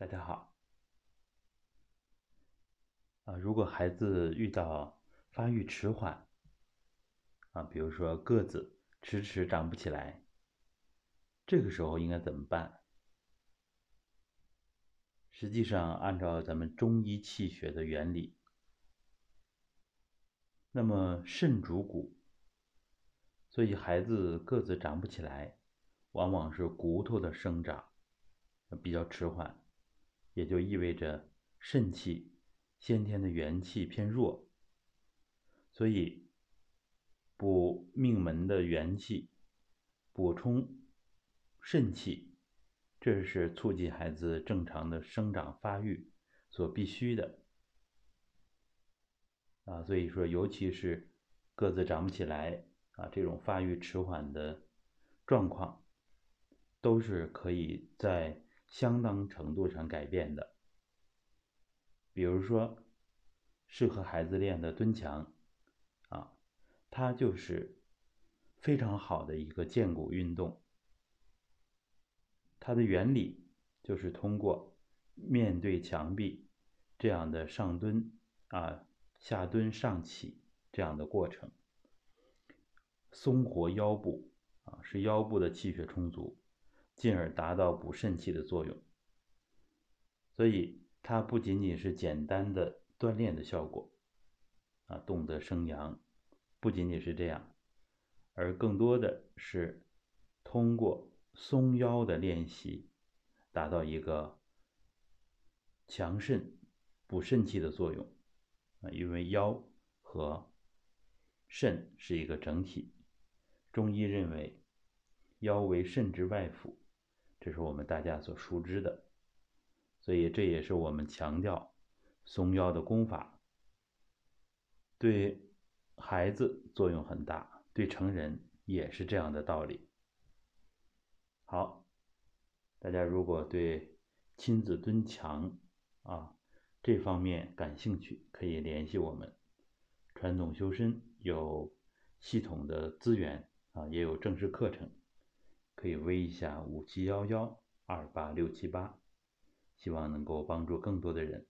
大家好。啊，如果孩子遇到发育迟缓，啊，比如说个子迟迟长不起来，这个时候应该怎么办？实际上，按照咱们中医气血的原理，那么肾主骨，所以孩子个子长不起来，往往是骨头的生长比较迟缓。也就意味着肾气先天的元气偏弱，所以补命门的元气，补充肾气，这是促进孩子正常的生长发育所必须的。啊，所以说，尤其是个子长不起来啊，这种发育迟缓的状况，都是可以在。相当程度上改变的，比如说，适合孩子练的蹲墙，啊，它就是非常好的一个健骨运动。它的原理就是通过面对墙壁这样的上蹲啊、下蹲、上起这样的过程，松活腰部啊，使腰部的气血充足。进而达到补肾气的作用，所以它不仅仅是简单的锻炼的效果，啊，动得生阳，不仅仅是这样，而更多的是通过松腰的练习，达到一个强肾、补肾气的作用，啊，因为腰和肾是一个整体，中医认为腰为肾之外府。这是我们大家所熟知的，所以这也是我们强调松腰的功法，对孩子作用很大，对成人也是这样的道理。好，大家如果对亲子蹲墙啊这方面感兴趣，可以联系我们传统修身，有系统的资源啊，也有正式课程。可以微一下五七幺幺二八六七八，希望能够帮助更多的人。